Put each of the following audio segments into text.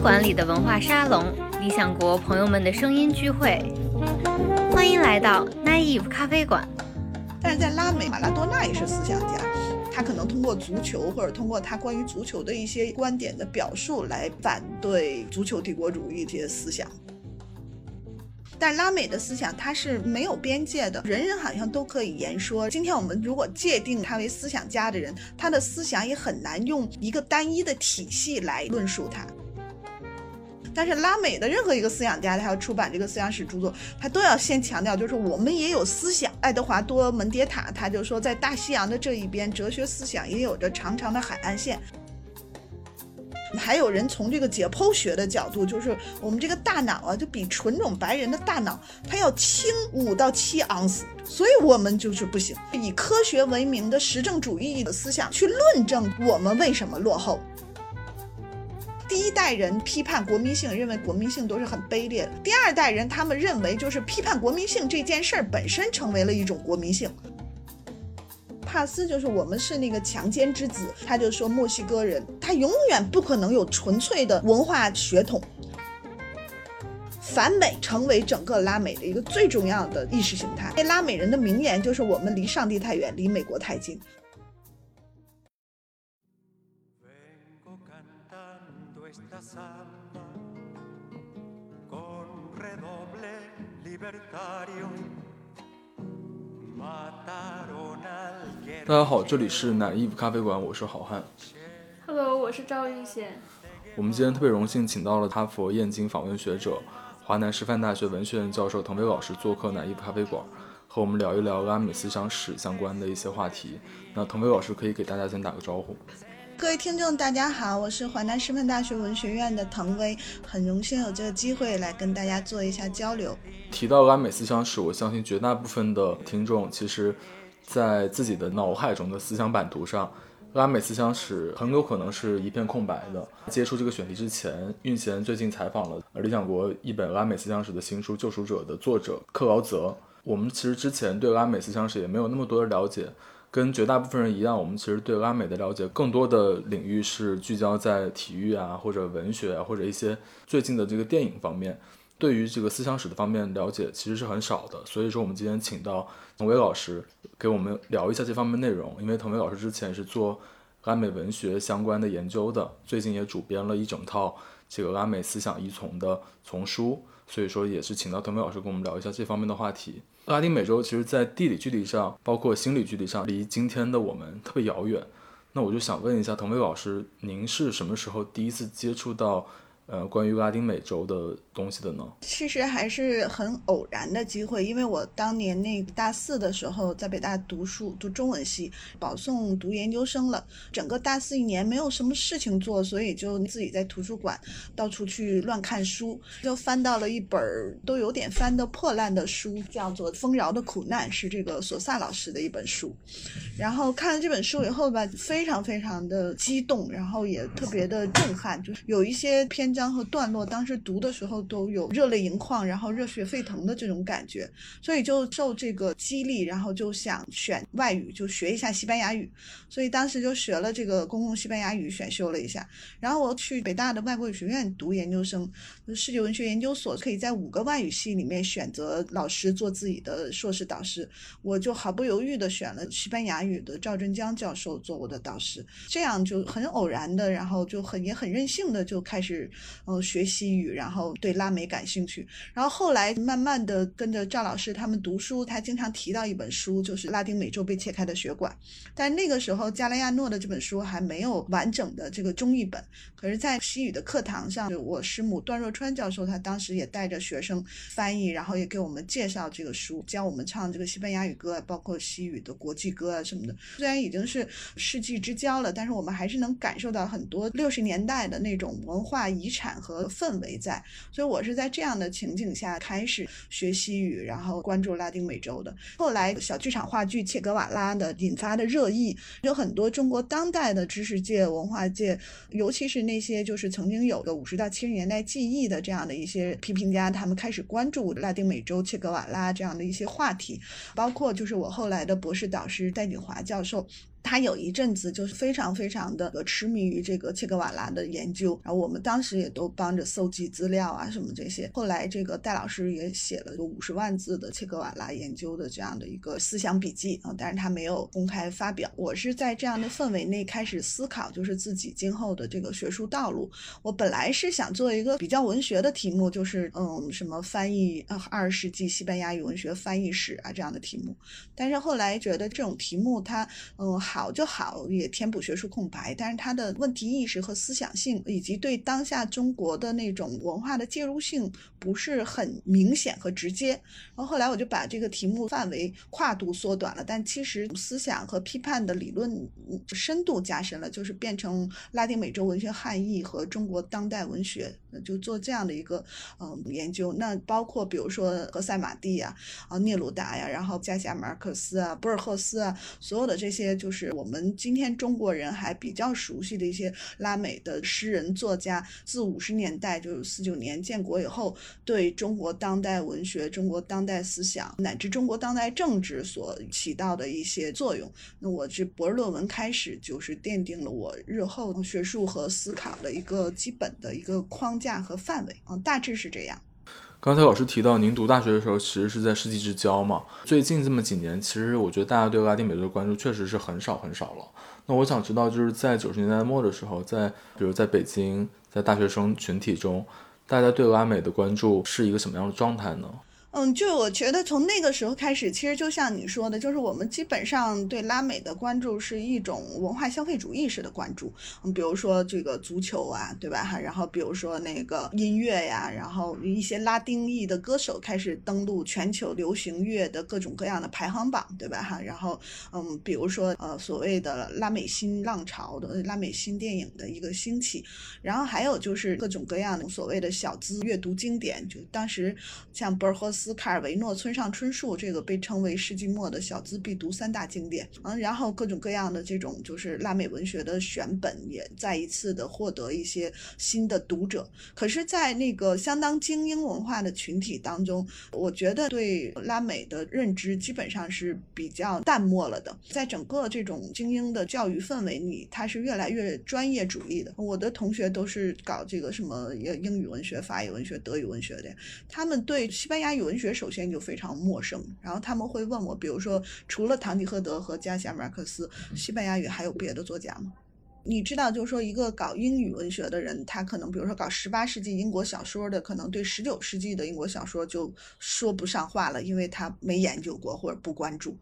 馆里的文化沙龙，理想国朋友们的声音聚会，欢迎来到 Naive 咖啡馆。但是在拉美，马拉多纳也是思想家，他可能通过足球或者通过他关于足球的一些观点的表述来反对足球帝国主义这些思想。但拉美的思想它是没有边界的，人人好像都可以言说。今天我们如果界定他为思想家的人，他的思想也很难用一个单一的体系来论述他。但是拉美的任何一个思想家，他要出版这个思想史著作，他都要先强调，就是我们也有思想。爱德华多·门迭塔他就说，在大西洋的这一边，哲学思想也有着长长的海岸线。还有人从这个解剖学的角度，就是我们这个大脑啊，就比纯种白人的大脑，它要轻五到七盎司，所以我们就是不行。以科学为名的实证主义的思想去论证我们为什么落后。第一代人批判国民性，认为国民性都是很卑劣的；第二代人他们认为，就是批判国民性这件事儿本身成为了一种国民性。帕斯就是我们是那个强奸之子，他就说墨西哥人他永远不可能有纯粹的文化血统，反美成为整个拉美的一个最重要的意识形态。那拉美人的名言就是我们离上帝太远，离美国太近。大家好，这里是奶衣服咖啡馆，我是好汉。Hello，我是赵玉贤。我们今天特别荣幸请到了哈佛燕京访问学者、华南师范大学文学院教授滕飞老师做客奶衣服咖啡馆，和我们聊一聊拉美思想史相关的一些话题。那滕飞老师可以给大家先打个招呼。各位听众，大家好，我是华南师范大学文学院的滕薇，很荣幸有这个机会来跟大家做一下交流。提到拉美思想史，我相信绝大部分的听众其实，在自己的脑海中的思想版图上，拉美思想史很有可能是一片空白的。接触这个选题之前，运贤最近采访了理想国一本拉美思想史的新书《救赎者》的作者克劳泽。我们其实之前对拉美思想史也没有那么多的了解。跟绝大部分人一样，我们其实对拉美的了解更多的领域是聚焦在体育啊，或者文学啊，或者一些最近的这个电影方面。对于这个思想史的方面了解其实是很少的。所以说，我们今天请到滕薇老师给我们聊一下这方面内容。因为滕薇老师之前是做拉美文学相关的研究的，最近也主编了一整套这个拉美思想依从的丛书。所以说，也是请到滕薇老师跟我们聊一下这方面的话题。拉丁美洲其实，在地理距离上，包括心理距离上，离今天的我们特别遥远。那我就想问一下腾飞老师，您是什么时候第一次接触到呃关于拉丁美洲的东西的呢？其实还是很偶然的机会，因为我当年那大四的时候在北大读书，读中文系，保送读研究生了。整个大四一年没有什么事情做，所以就自己在图书馆到处去乱看书，就翻到了一本都有点翻的破烂的书，叫做《丰饶的苦难》，是这个索萨老师的一本书。然后看了这本书以后吧，非常非常的激动，然后也特别的震撼，就是有一些篇章和段落，当时读的时候都有热泪盈眶，然后热血沸腾的这种感觉，所以就受这个激励，然后就想选外语，就学一下西班牙语，所以当时就学了这个公共西班牙语，选修了一下。然后我去北大的外国语学院读研究生，世界文学研究所可以在五个外语系里面选择老师做自己的硕士导师，我就毫不犹豫的选了西班牙语的赵振江教授做我的导师，这样就很偶然的，然后就很也很任性的就开始呃学习语，然后对拉美感兴趣，然后后来慢慢的跟着赵老师他们读书，他经常提到一本书，就是拉丁美洲被切开的血管，但那个时候加莱亚诺的这本书还没有完整的这个中译本，可是，在西语的课堂上，我师母段若川教授，他当时也带着学生翻译，然后也给我们介绍这个书，教我们唱这个西班牙语歌，包括西语的国际歌啊什么的。虽然已经是世纪之交了，但是我们还是能感受到很多六十年代的那种文化遗产和氛围在。我是在这样的情景下开始学西语，然后关注拉丁美洲的。后来小剧场话剧《切格瓦拉》的引发的热议，有很多中国当代的知识界、文化界，尤其是那些就是曾经有个五十到七十年代记忆的这样的一些批评家，他们开始关注拉丁美洲切格瓦拉这样的一些话题，包括就是我后来的博士导师戴锦华教授。他有一阵子就是非常非常的痴迷于这个切格瓦拉的研究，然后我们当时也都帮着搜集资料啊什么这些。后来这个戴老师也写了个五十万字的切格瓦拉研究的这样的一个思想笔记啊，但是他没有公开发表。我是在这样的氛围内开始思考，就是自己今后的这个学术道路。我本来是想做一个比较文学的题目，就是嗯什么翻译呃二十世纪西班牙语文学翻译史啊这样的题目，但是后来觉得这种题目它嗯。好就好，也填补学术空白，但是他的问题意识和思想性，以及对当下中国的那种文化的介入性不是很明显和直接。然后后来我就把这个题目范围跨度缩短了，但其实思想和批判的理论深度加深了，就是变成拉丁美洲文学汉译和中国当代文学，就做这样的一个嗯研究。那包括比如说何塞马蒂呀、啊聂鲁达呀，然后加西亚马尔克斯啊、博尔赫斯啊，所有的这些就是。是我们今天中国人还比较熟悉的一些拉美的诗人作家，自五十年代就是四九年建国以后，对中国当代文学、中国当代思想乃至中国当代政治所起到的一些作用。那我这博士论文开始就是奠定了我日后学术和思考的一个基本的一个框架和范围啊，大致是这样。刚才老师提到，您读大学的时候其实是在世纪之交嘛。最近这么几年，其实我觉得大家对拉丁美洲的关注确实是很少很少了。那我想知道，就是在九十年代末的时候，在比如在北京，在大学生群体中，大家对拉美的关注是一个什么样的状态呢？嗯，就我觉得从那个时候开始，其实就像你说的，就是我们基本上对拉美的关注是一种文化消费主义式的关注。嗯，比如说这个足球啊，对吧？哈，然后比如说那个音乐呀，然后一些拉丁裔的歌手开始登陆全球流行乐的各种各样的排行榜，对吧？哈，然后嗯，比如说呃所谓的拉美新浪潮的拉美新电影的一个兴起，然后还有就是各种各样的所谓的小资阅读经典，就当时像博尔赫斯。斯卡尔维诺、村上春树，这个被称为世纪末的小资必读三大经典。嗯，然后各种各样的这种就是拉美文学的选本，也再一次的获得一些新的读者。可是，在那个相当精英文化的群体当中，我觉得对拉美的认知基本上是比较淡漠了的。在整个这种精英的教育氛围里，它是越来越专业主义的。我的同学都是搞这个什么英语文学、法语文学、德语文学的，他们对西班牙语。文学首先就非常陌生，然后他们会问我，比如说除了唐吉诃德和加西亚马克斯，西班牙语还有别的作家吗？你知道，就是说一个搞英语文学的人，他可能比如说搞十八世纪英国小说的，可能对十九世纪的英国小说就说不上话了，因为他没研究过或者不关注。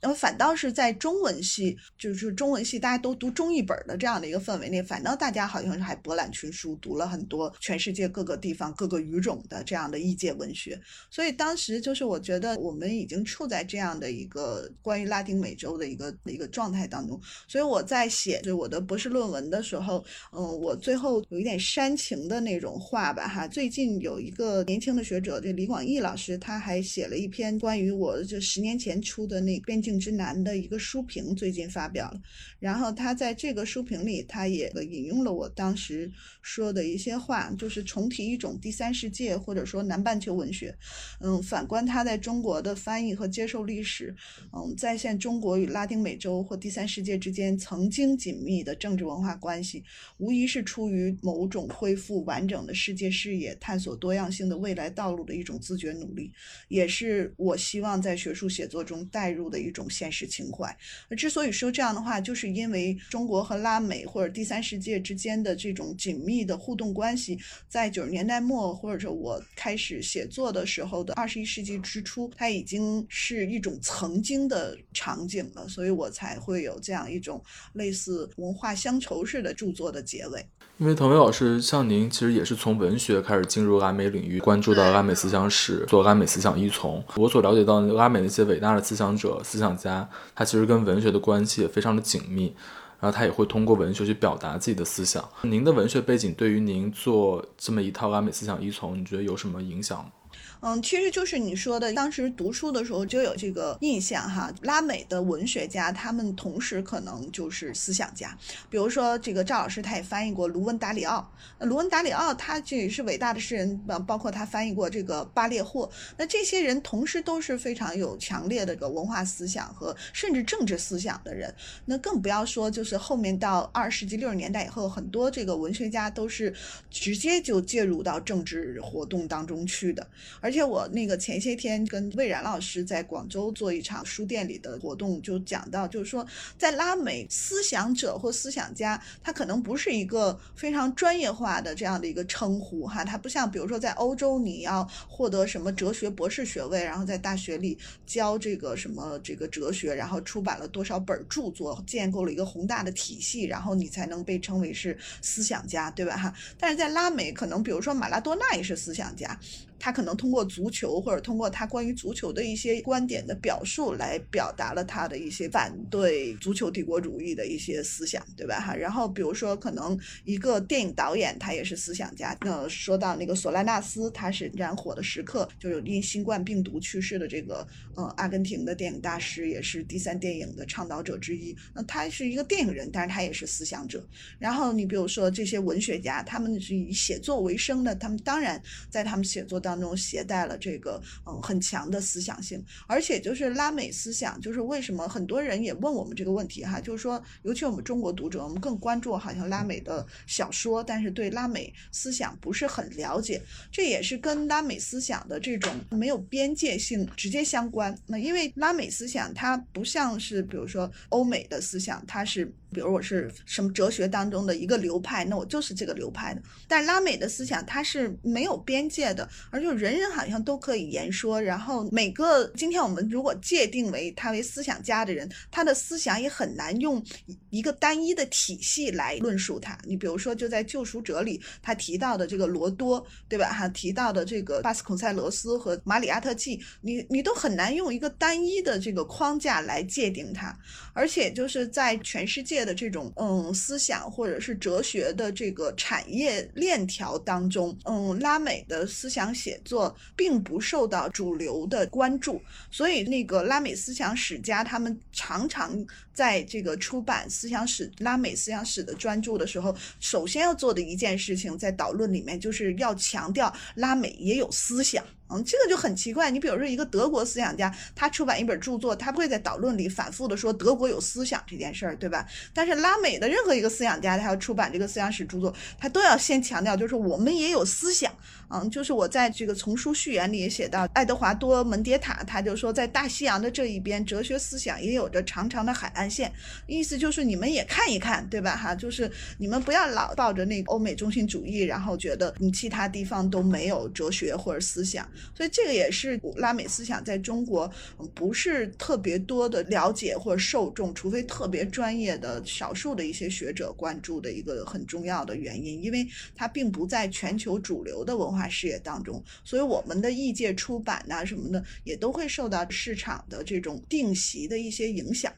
然后反倒是在中文系，就是中文系大家都读中译本的这样的一个氛围内，反倒大家好像是还博览群书，读了很多全世界各个地方各个语种的这样的异界文学。所以当时就是我觉得我们已经处在这样的一个关于拉丁美洲的一个一个状态当中。所以我在写就我的博士论文的时候，嗯，我最后有一点煽情的那种话吧，哈。最近有一个年轻的学者，这李广义老师，他还写了一篇关于我这十年前出的那编辑。性之难的一个书评最近发表了，然后他在这个书评里，他也引用了我当时说的一些话，就是重提一种第三世界或者说南半球文学。嗯，反观他在中国的翻译和接受历史，嗯，再现中国与拉丁美洲或第三世界之间曾经紧密的政治文化关系，无疑是出于某种恢复完整的世界视野、探索多样性的未来道路的一种自觉努力，也是我希望在学术写作中带入的一种。种现实情怀。之所以说这样的话，就是因为中国和拉美或者第三世界之间的这种紧密的互动关系，在九十年代末或者我开始写作的时候的二十一世纪之初，它已经是一种曾经的场景了，所以我才会有这样一种类似文化乡愁式的著作的结尾。因为滕威老师像您，其实也是从文学开始进入拉美领域，关注到拉美思想史，做拉美思想依从。我所了解到拉美那些伟大的思想者、思想家，他其实跟文学的关系也非常的紧密，然后他也会通过文学去表达自己的思想。您的文学背景对于您做这么一套拉美思想依从，你觉得有什么影响吗？嗯，其实就是你说的，当时读书的时候就有这个印象哈。拉美的文学家，他们同时可能就是思想家。比如说这个赵老师，他也翻译过卢文达里奥。那卢文达里奥他这也是伟大的诗人，包包括他翻译过这个巴列霍。那这些人同时都是非常有强烈的个文化思想和甚至政治思想的人。那更不要说就是后面到二十世纪六十年代以后，很多这个文学家都是直接就介入到政治活动当中去的。而而且我那个前些天跟魏然老师在广州做一场书店里的活动，就讲到，就是说在拉美，思想者或思想家，他可能不是一个非常专业化的这样的一个称呼哈，他不像比如说在欧洲，你要获得什么哲学博士学位，然后在大学里教这个什么这个哲学，然后出版了多少本著作，建构了一个宏大的体系，然后你才能被称为是思想家，对吧哈？但是在拉美，可能比如说马拉多纳也是思想家。他可能通过足球，或者通过他关于足球的一些观点的表述，来表达了他的一些反对足球帝国主义的一些思想，对吧？哈，然后比如说，可能一个电影导演，他也是思想家。那，说到那个索拉纳斯，他是《燃火的时刻》，就是因新冠病毒去世的这个呃阿根廷的电影大师，也是第三电影的倡导者之一。那他是一个电影人，但是他也是思想者。然后你比如说这些文学家，他们是以写作为生的，他们当然在他们写作当。当中携带了这个嗯很强的思想性，而且就是拉美思想，就是为什么很多人也问我们这个问题哈，就是说，尤其我们中国读者，我们更关注好像拉美的小说，但是对拉美思想不是很了解，这也是跟拉美思想的这种没有边界性直接相关。那因为拉美思想它不像是比如说欧美的思想，它是比如我是什么哲学当中的一个流派，那我就是这个流派的，但拉美的思想它是没有边界的。而就人人好像都可以言说，然后每个今天我们如果界定为他为思想家的人，他的思想也很难用一个单一的体系来论述他。你比如说，就在《救赎者》里，他提到的这个罗多，对吧？哈，提到的这个巴斯孔塞罗斯和马里阿特季，你你都很难用一个单一的这个框架来界定它。而且就是在全世界的这种嗯思想或者是哲学的这个产业链条当中，嗯，拉美的思想。写作并不受到主流的关注，所以那个拉美思想史家他们常常在这个出版思想史、拉美思想史的专著的时候，首先要做的一件事情，在导论里面就是要强调拉美也有思想。嗯，这个就很奇怪。你比如说，一个德国思想家，他出版一本著作，他不会在导论里反复的说德国有思想这件事儿，对吧？但是拉美的任何一个思想家，他要出版这个思想史著作，他都要先强调，就是我们也有思想。嗯，就是我在这个丛书序言里也写到，爱德华多·门迭塔，他就说，在大西洋的这一边，哲学思想也有着长长的海岸线，意思就是你们也看一看，对吧？哈，就是你们不要老抱着那个欧美中心主义，然后觉得你其他地方都没有哲学或者思想。所以这个也是拉美思想在中国不是特别多的了解或者受众，除非特别专业的少数的一些学者关注的一个很重要的原因，因为它并不在全球主流的文化视野当中。所以我们的异界出版呐什么的，也都会受到市场的这种定席的一些影响。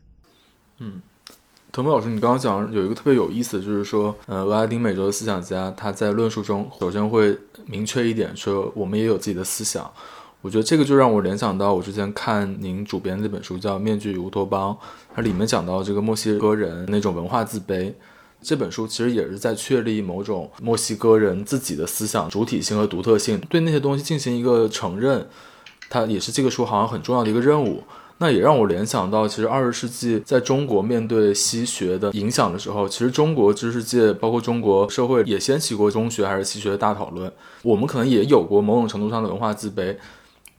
嗯。滕博老师，你刚刚讲有一个特别有意思，就是说，呃，拉丁美洲的思想家他在论述中首先会明确一点，说我们也有自己的思想。我觉得这个就让我联想到我之前看您主编的那本书叫《面具与乌托邦》，它里面讲到这个墨西哥人那种文化自卑。这本书其实也是在确立某种墨西哥人自己的思想主体性和独特性，对那些东西进行一个承认，它也是这个书好像很重要的一个任务。那也让我联想到，其实二十世纪在中国面对西学的影响的时候，其实中国知识界包括中国社会也掀起过中学还是西学的大讨论。我们可能也有过某种程度上的文化自卑，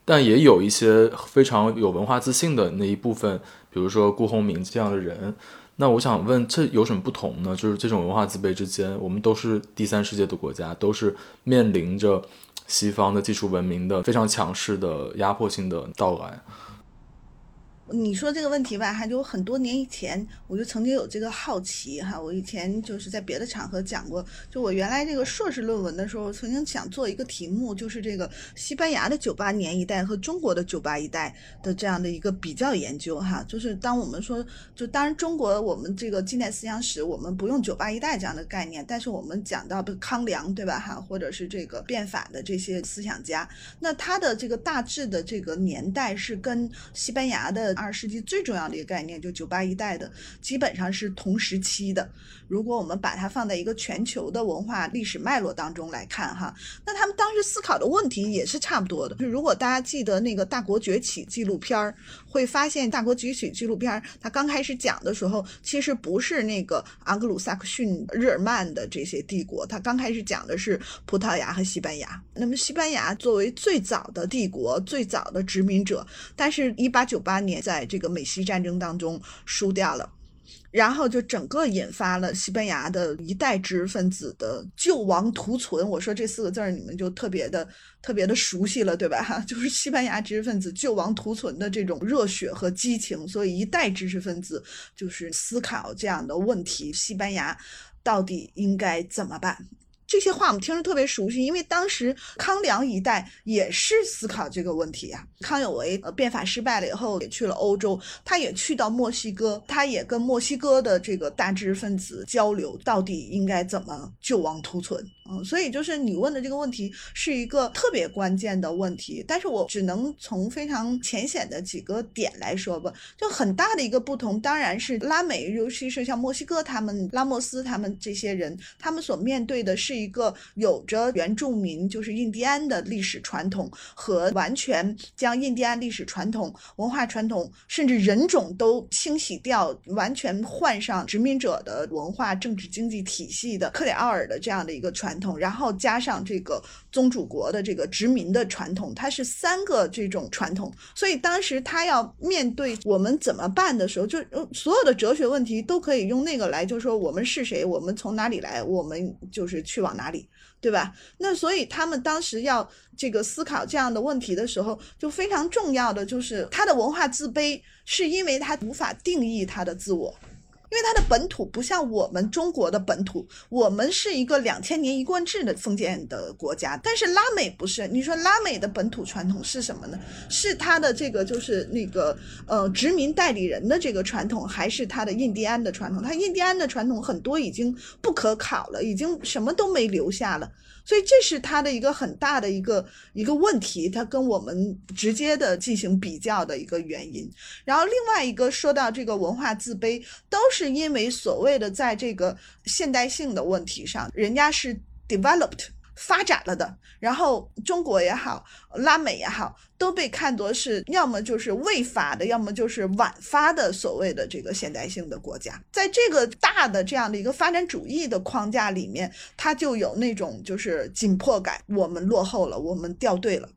但也有一些非常有文化自信的那一部分，比如说顾鸿铭这样的人。那我想问，这有什么不同呢？就是这种文化自卑之间，我们都是第三世界的国家，都是面临着西方的技术文明的非常强势的压迫性的到来。你说这个问题吧，还就很多年以前，我就曾经有这个好奇哈。我以前就是在别的场合讲过，就我原来这个硕士论文的时候，曾经想做一个题目，就是这个西班牙的九八年一代和中国的九八一代的这样的一个比较研究哈。就是当我们说，就当然中国我们这个近代思想史，我们不用九八一代这样的概念，但是我们讲到的康梁对吧哈，或者是这个变法的这些思想家，那他的这个大致的这个年代是跟西班牙的。二十世纪最重要的一个概念，就九八一代的，基本上是同时期的。如果我们把它放在一个全球的文化历史脉络当中来看，哈，那他们当时思考的问题也是差不多的。就如果大家记得那个《大国崛起》纪录片儿，会发现《大国崛起》纪录片儿它刚开始讲的时候，其实不是那个盎格鲁撒克逊、日耳曼的这些帝国，它刚开始讲的是葡萄牙和西班牙。那么西班牙作为最早的帝国、最早的殖民者，但是一八九八年在这个美西战争当中输掉了。然后就整个引发了西班牙的一代知识分子的救亡图存。我说这四个字儿，你们就特别的、特别的熟悉了，对吧？就是西班牙知识分子救亡图存的这种热血和激情。所以一代知识分子就是思考这样的问题：西班牙到底应该怎么办？这些话我们听着特别熟悉，因为当时康梁一代也是思考这个问题呀。康有为呃变法失败了以后，也去了欧洲，他也去到墨西哥，他也跟墨西哥的这个大知识分子交流，到底应该怎么救亡图存。嗯，所以就是你问的这个问题是一个特别关键的问题，但是我只能从非常浅显的几个点来说吧。就很大的一个不同，当然是拉美，尤其是像墨西哥他们拉莫斯他们这些人，他们所面对的是一个有着原住民就是印第安的历史传统和完全将印第安历史传统、文化传统甚至人种都清洗掉，完全换上殖民者的文化、政治、经济体系的克里奥尔的这样的一个传。统，然后加上这个宗主国的这个殖民的传统，它是三个这种传统。所以当时他要面对我们怎么办的时候，就所有的哲学问题都可以用那个来，就是说我们是谁，我们从哪里来，我们就是去往哪里，对吧？那所以他们当时要这个思考这样的问题的时候，就非常重要的就是他的文化自卑，是因为他无法定义他的自我。因为它的本土不像我们中国的本土，我们是一个两千年一贯制的封建的国家，但是拉美不是。你说拉美的本土传统是什么呢？是它的这个就是那个呃殖民代理人的这个传统，还是它的印第安的传统？它印第安的传统很多已经不可考了，已经什么都没留下了。所以这是它的一个很大的一个一个问题，它跟我们直接的进行比较的一个原因。然后另外一个说到这个文化自卑，都是是因为所谓的在这个现代性的问题上，人家是 developed。发展了的，然后中国也好，拉美也好，都被看作是要么就是未发的，要么就是晚发的所谓的这个现代性的国家。在这个大的这样的一个发展主义的框架里面，它就有那种就是紧迫感，我们落后了，我们掉队了。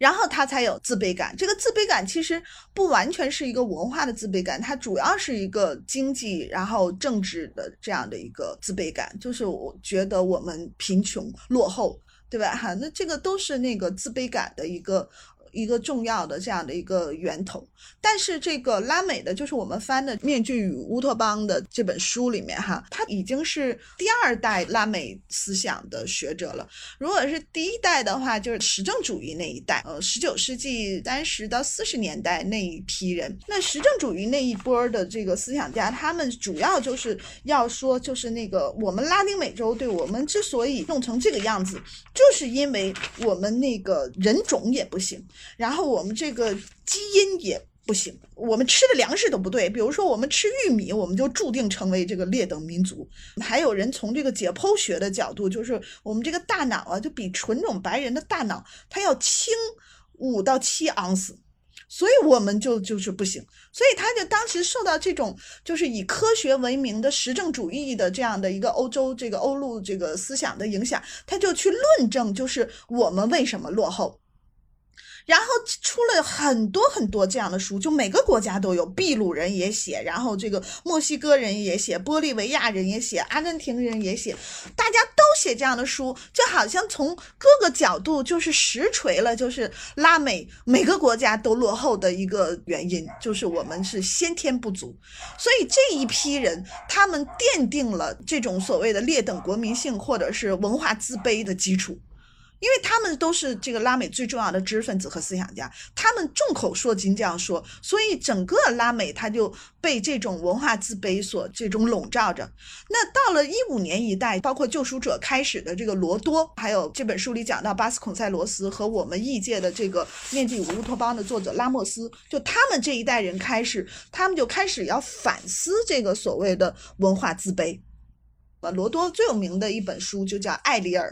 然后他才有自卑感。这个自卑感其实不完全是一个文化的自卑感，它主要是一个经济然后政治的这样的一个自卑感，就是我觉得我们贫穷落后，对吧？哈，那这个都是那个自卑感的一个。一个重要的这样的一个源头，但是这个拉美的，就是我们翻的《面具与乌托邦》的这本书里面，哈，他已经是第二代拉美思想的学者了。如果是第一代的话，就是实证主义那一代，呃，十九世纪三十到四十年代那一批人，那实证主义那一波的这个思想家，他们主要就是要说，就是那个我们拉丁美洲，对我们之所以弄成这个样子，就是因为我们那个人种也不行。然后我们这个基因也不行，我们吃的粮食都不对。比如说，我们吃玉米，我们就注定成为这个劣等民族。还有人从这个解剖学的角度，就是我们这个大脑啊，就比纯种白人的大脑它要轻五到七盎司，所以我们就就是不行。所以他就当时受到这种就是以科学为名的实证主义的这样的一个欧洲这个欧陆这个思想的影响，他就去论证，就是我们为什么落后。然后出了很多很多这样的书，就每个国家都有，秘鲁人也写，然后这个墨西哥人也写，玻利维亚人也写，阿根廷人也写，大家都写这样的书，就好像从各个角度就是实锤了，就是拉美每个国家都落后的一个原因，就是我们是先天不足。所以这一批人，他们奠定了这种所谓的劣等国民性或者是文化自卑的基础。因为他们都是这个拉美最重要的知识分子和思想家，他们众口铄金这样说，所以整个拉美他就被这种文化自卑所这种笼罩着。那到了一五年一代，包括救赎者开始的这个罗多，还有这本书里讲到巴斯孔塞罗斯和我们异界的这个面具乌托邦的作者拉莫斯，就他们这一代人开始，他们就开始要反思这个所谓的文化自卑。罗多最有名的一本书就叫《艾里尔》。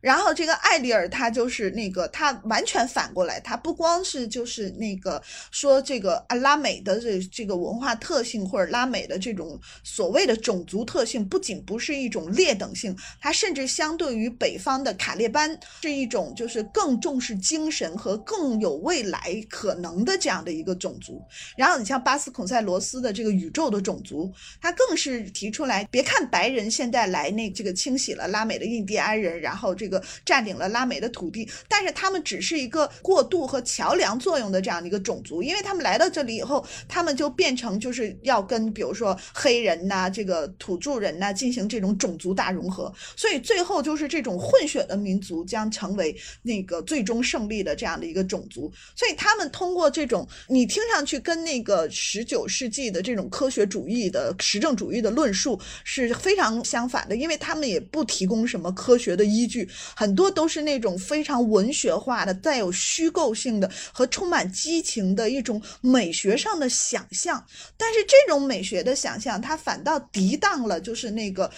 然后这个艾丽尔他就是那个他完全反过来，他不光是就是那个说这个啊拉美的这这个文化特性或者拉美的这种所谓的种族特性，不仅不是一种劣等性，它甚至相对于北方的卡列班是一种就是更重视精神和更有未来可能的这样的一个种族。然后你像巴斯孔塞罗斯的这个宇宙的种族，他更是提出来，别看白人现在来那这个清洗了拉美的印第安人，然后这。这个占领了拉美的土地，但是他们只是一个过渡和桥梁作用的这样的一个种族，因为他们来到这里以后，他们就变成就是要跟比如说黑人呐、这个土著人呐进行这种种族大融合，所以最后就是这种混血的民族将成为那个最终胜利的这样的一个种族。所以他们通过这种你听上去跟那个十九世纪的这种科学主义的实证主义的论述是非常相反的，因为他们也不提供什么科学的依据。很多都是那种非常文学化的、带有虚构性的和充满激情的一种美学上的想象，但是这种美学的想象，它反倒抵挡了，就是那个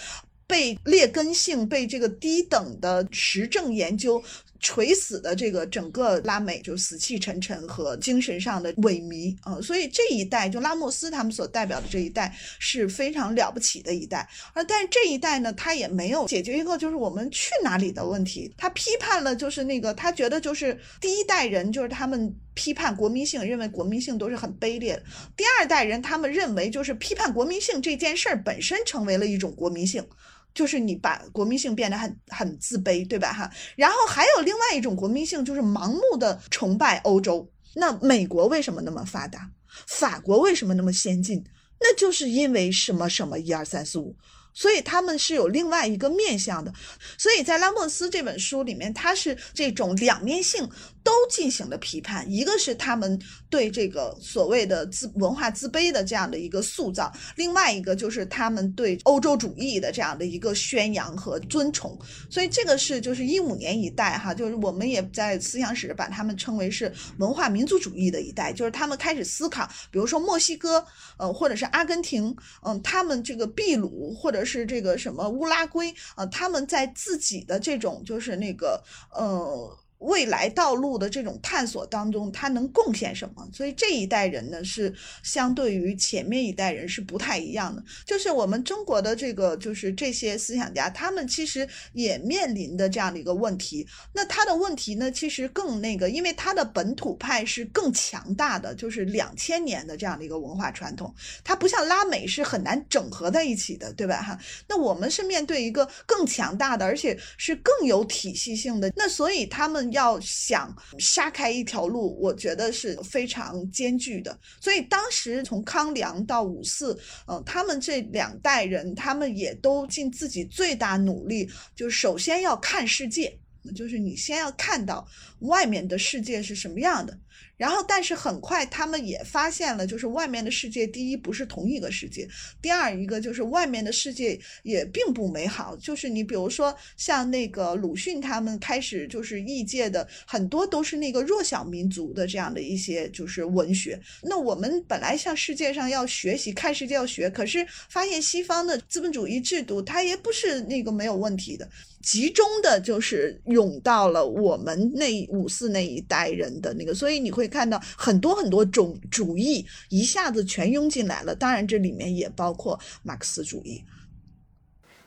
被劣根性、被这个低等的实证研究。垂死的这个整个拉美就死气沉沉和精神上的萎靡啊，所以这一代就拉莫斯他们所代表的这一代是非常了不起的一代，而但是这一代呢，他也没有解决一个就是我们去哪里的问题，他批判了就是那个他觉得就是第一代人就是他们批判国民性，认为国民性都是很卑劣的，第二代人他们认为就是批判国民性这件事儿本身成为了一种国民性。就是你把国民性变得很很自卑，对吧？哈，然后还有另外一种国民性，就是盲目的崇拜欧洲。那美国为什么那么发达？法国为什么那么先进？那就是因为什么什么一二三四五。所以他们是有另外一个面向的，所以在拉莫斯这本书里面，他是这种两面性都进行了批判。一个是他们对这个所谓的自文化自卑的这样的一个塑造，另外一个就是他们对欧洲主义的这样的一个宣扬和尊崇。所以这个是就是一五年一代哈，就是我们也在思想史把他们称为是文化民族主义的一代，就是他们开始思考，比如说墨西哥，呃，或者是阿根廷，嗯，他们这个秘鲁或者。是这个什么乌拉圭啊？他们在自己的这种就是那个呃。未来道路的这种探索当中，他能贡献什么？所以这一代人呢，是相对于前面一代人是不太一样的。就是我们中国的这个，就是这些思想家，他们其实也面临的这样的一个问题。那他的问题呢，其实更那个，因为他的本土派是更强大的，就是两千年的这样的一个文化传统，它不像拉美是很难整合在一起的，对吧？哈，那我们是面对一个更强大的，而且是更有体系性的。那所以他们。要想杀开一条路，我觉得是非常艰巨的。所以当时从康梁到五四，嗯，他们这两代人，他们也都尽自己最大努力，就是首先要看世界，就是你先要看到外面的世界是什么样的。然后，但是很快他们也发现了，就是外面的世界，第一不是同一个世界，第二一个就是外面的世界也并不美好。就是你比如说像那个鲁迅他们开始就是异界的很多都是那个弱小民族的这样的一些就是文学。那我们本来向世界上要学习看世界要学，可是发现西方的资本主义制度它也不是那个没有问题的。集中的就是涌到了我们那五四那一代人的那个，所以你会看到很多很多种主义一下子全涌进来了。当然，这里面也包括马克思主义。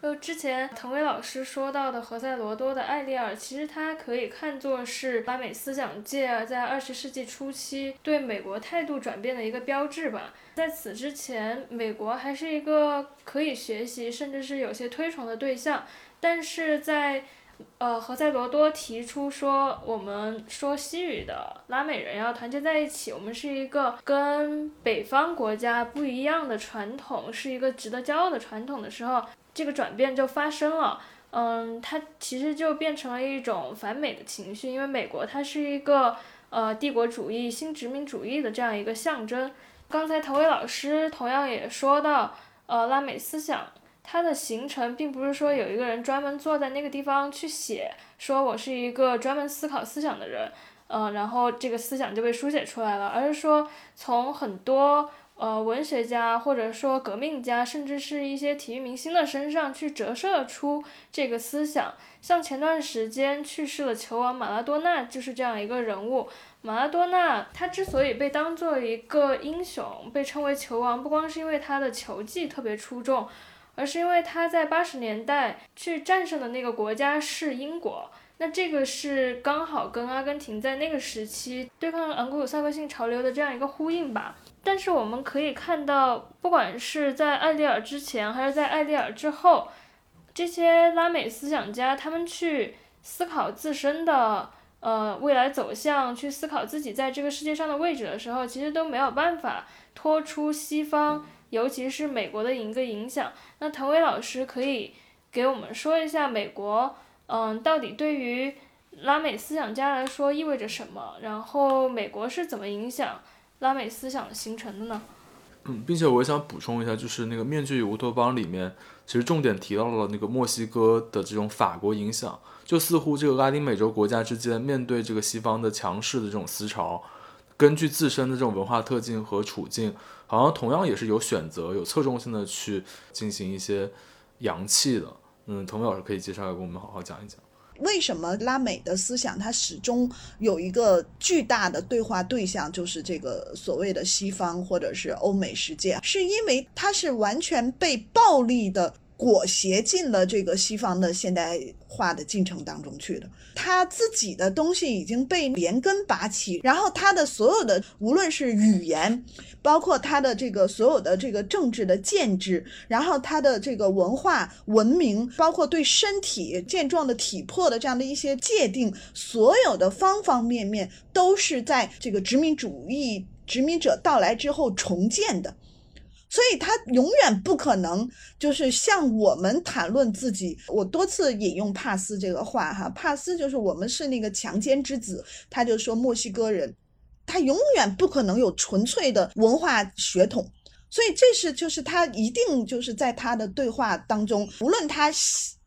就之前滕威老师说到的何塞罗多的《艾丽尔》，其实它可以看作是拉美思想界在二十世纪初期对美国态度转变的一个标志吧。在此之前，美国还是一个可以学习，甚至是有些推崇的对象。但是在呃，何塞罗多提出说，我们说西语的拉美人要团结在一起，我们是一个跟北方国家不一样的传统，是一个值得骄傲的传统的时候。这个转变就发生了，嗯，它其实就变成了一种反美的情绪，因为美国它是一个呃帝国主义、新殖民主义的这样一个象征。刚才陶伟老师同样也说到，呃，拉美思想它的形成，并不是说有一个人专门坐在那个地方去写，说我是一个专门思考思想的人，嗯，然后这个思想就被书写出来了，而是说从很多。呃，文学家或者说革命家，甚至是一些体育明星的身上去折射出这个思想。像前段时间去世了球王马拉多纳，就是这样一个人物。马拉多纳他之所以被当做一个英雄，被称为球王，不光是因为他的球技特别出众，而是因为他在八十年代去战胜的那个国家是英国。那这个是刚好跟阿根廷在那个时期对抗昂古鲁萨克逊潮流的这样一个呼应吧。但是我们可以看到，不管是在艾丽尔之前还是在艾丽尔之后，这些拉美思想家他们去思考自身的呃未来走向，去思考自己在这个世界上的位置的时候，其实都没有办法脱出西方，尤其是美国的一个影响。那滕伟老师可以给我们说一下美国，嗯，到底对于拉美思想家来说意味着什么？然后美国是怎么影响？拉美思想形成的呢？嗯，并且我想补充一下，就是那个《面具与乌托邦》里面，其实重点提到了那个墨西哥的这种法国影响，就似乎这个拉丁美洲国家之间面对这个西方的强势的这种思潮，根据自身的这种文化特性和处境，好像同样也是有选择、有侧重性的去进行一些洋气的。嗯，童伟老师可以接下来跟我们好好讲一讲。为什么拉美的思想它始终有一个巨大的对话对象，就是这个所谓的西方或者是欧美世界？是因为它是完全被暴力的。裹挟进了这个西方的现代化的进程当中去的，他自己的东西已经被连根拔起，然后他的所有的无论是语言，包括他的这个所有的这个政治的建制，然后他的这个文化文明，包括对身体健壮的体魄的这样的一些界定，所有的方方面面都是在这个殖民主义殖民者到来之后重建的。所以他永远不可能就是像我们谈论自己。我多次引用帕斯这个话哈，帕斯就是我们是那个强奸之子，他就说墨西哥人，他永远不可能有纯粹的文化血统。所以这是就是他一定就是在他的对话当中，无论他。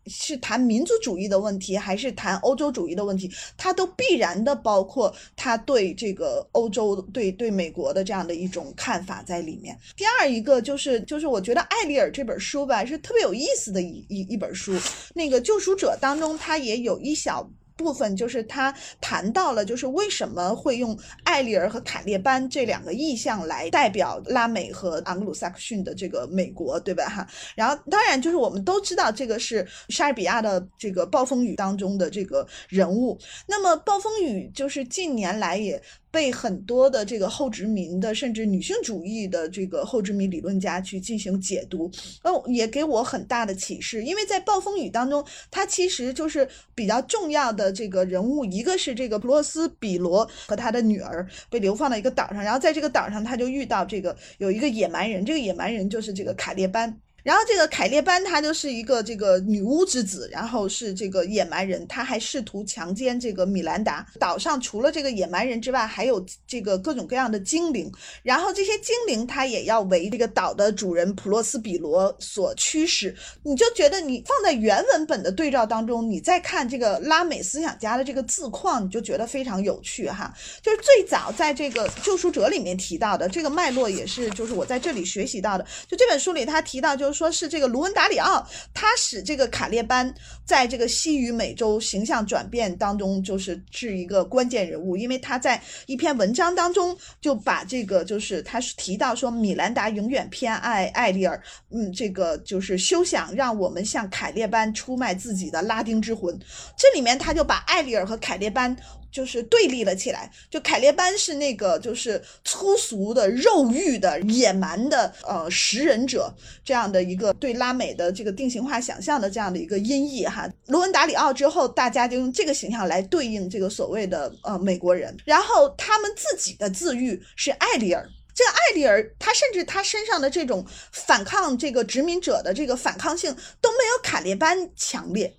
是谈民族主义的问题，还是谈欧洲主义的问题，它都必然的包括他对这个欧洲、对对美国的这样的一种看法在里面。第二一个就是，就是我觉得艾丽尔这本书吧，是特别有意思的一一一本书。那个救赎者当中，他也有一小。部分就是他谈到了，就是为什么会用艾丽尔和卡列班这两个意象来代表拉美和昂格鲁萨克逊的这个美国，对吧？哈，然后当然就是我们都知道这个是莎士比亚的这个暴风雨当中的这个人物。那么暴风雨就是近年来也。被很多的这个后殖民的，甚至女性主义的这个后殖民理论家去进行解读，哦，也给我很大的启示。因为在《暴风雨》当中，他其实就是比较重要的这个人物，一个是这个普洛斯比罗和他的女儿被流放到一个岛上，然后在这个岛上他就遇到这个有一个野蛮人，这个野蛮人就是这个卡列班。然后这个凯列班他就是一个这个女巫之子，然后是这个野蛮人，他还试图强奸这个米兰达。岛上除了这个野蛮人之外，还有这个各种各样的精灵。然后这些精灵他也要为这个岛的主人普洛斯比罗所驱使。你就觉得你放在原文本的对照当中，你再看这个拉美思想家的这个字框，你就觉得非常有趣哈。就是最早在这个救赎者里面提到的这个脉络，也是就是我在这里学习到的。就这本书里他提到就是。说是这个卢恩达里奥，他使这个卡列班在这个西语美洲形象转变当中，就是是一个关键人物，因为他在一篇文章当中就把这个就是他是提到说米兰达永远偏爱艾丽尔，嗯，这个就是休想让我们向凯列班出卖自己的拉丁之魂。这里面他就把艾丽尔和凯列班。就是对立了起来，就凯列班是那个就是粗俗的、肉欲的、野蛮的呃食人者这样的一个对拉美的这个定型化想象的这样的一个音译哈。罗恩达里奥之后，大家就用这个形象来对应这个所谓的呃美国人，然后他们自己的自喻是艾丽尔。这个艾丽尔，他甚至他身上的这种反抗这个殖民者的这个反抗性都没有卡列班强烈。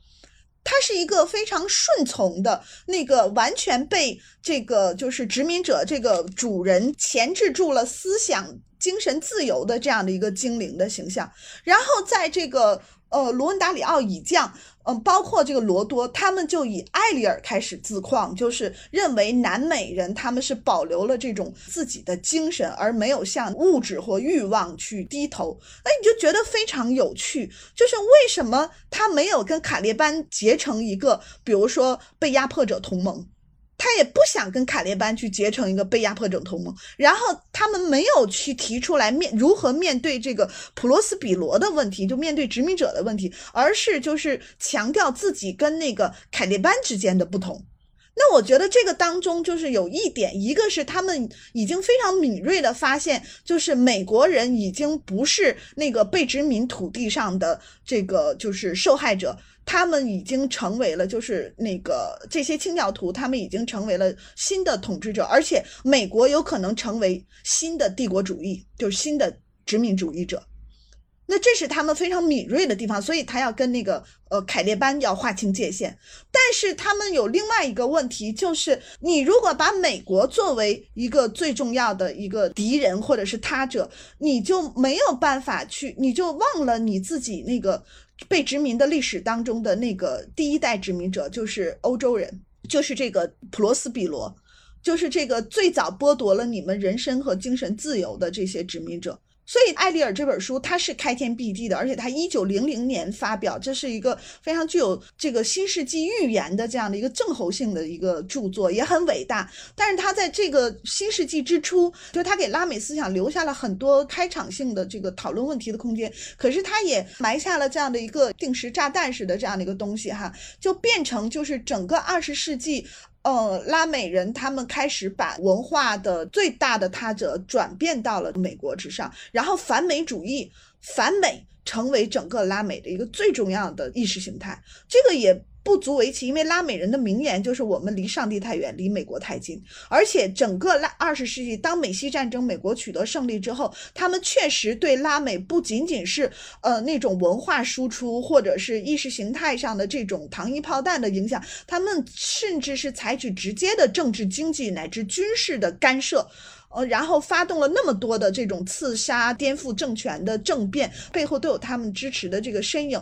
他是一个非常顺从的那个，完全被这个就是殖民者这个主人钳制住了思想、精神自由的这样的一个精灵的形象，然后在这个。呃，罗恩达里奥已将，嗯，包括这个罗多，他们就以艾里尔开始自况，就是认为南美人他们是保留了这种自己的精神，而没有向物质或欲望去低头。哎，你就觉得非常有趣，就是为什么他没有跟卡列班结成一个，比如说被压迫者同盟？他也不想跟卡列班去结成一个被压迫者同盟，然后他们没有去提出来面如何面对这个普罗斯比罗的问题，就面对殖民者的问题，而是就是强调自己跟那个卡列班之间的不同。那我觉得这个当中就是有一点，一个是他们已经非常敏锐的发现，就是美国人已经不是那个被殖民土地上的这个就是受害者。他们已经成为了，就是那个这些清教徒，他们已经成为了新的统治者，而且美国有可能成为新的帝国主义，就是新的殖民主义者。那这是他们非常敏锐的地方，所以他要跟那个呃凯列班要划清界限。但是他们有另外一个问题，就是你如果把美国作为一个最重要的一个敌人或者是他者，你就没有办法去，你就忘了你自己那个。被殖民的历史当中的那个第一代殖民者就是欧洲人，就是这个普罗斯比罗，就是这个最早剥夺了你们人身和精神自由的这些殖民者。所以，艾丽尔这本书它是开天辟地的，而且它一九零零年发表，这是一个非常具有这个新世纪预言的这样的一个正候性的一个著作，也很伟大。但是，它在这个新世纪之初，就它给拉美思想留下了很多开场性的这个讨论问题的空间。可是，它也埋下了这样的一个定时炸弹式的这样的一个东西，哈，就变成就是整个二十世纪。呃，拉美人他们开始把文化的最大的他者转变到了美国之上，然后反美主义、反美成为整个拉美的一个最重要的意识形态。这个也。不足为奇，因为拉美人的名言就是“我们离上帝太远，离美国太近”。而且，整个拉二十世纪，当美西战争美国取得胜利之后，他们确实对拉美不仅仅是呃那种文化输出，或者是意识形态上的这种糖衣炮弹的影响，他们甚至是采取直接的政治、经济乃至军事的干涉。呃，然后发动了那么多的这种刺杀、颠覆政权的政变，背后都有他们支持的这个身影。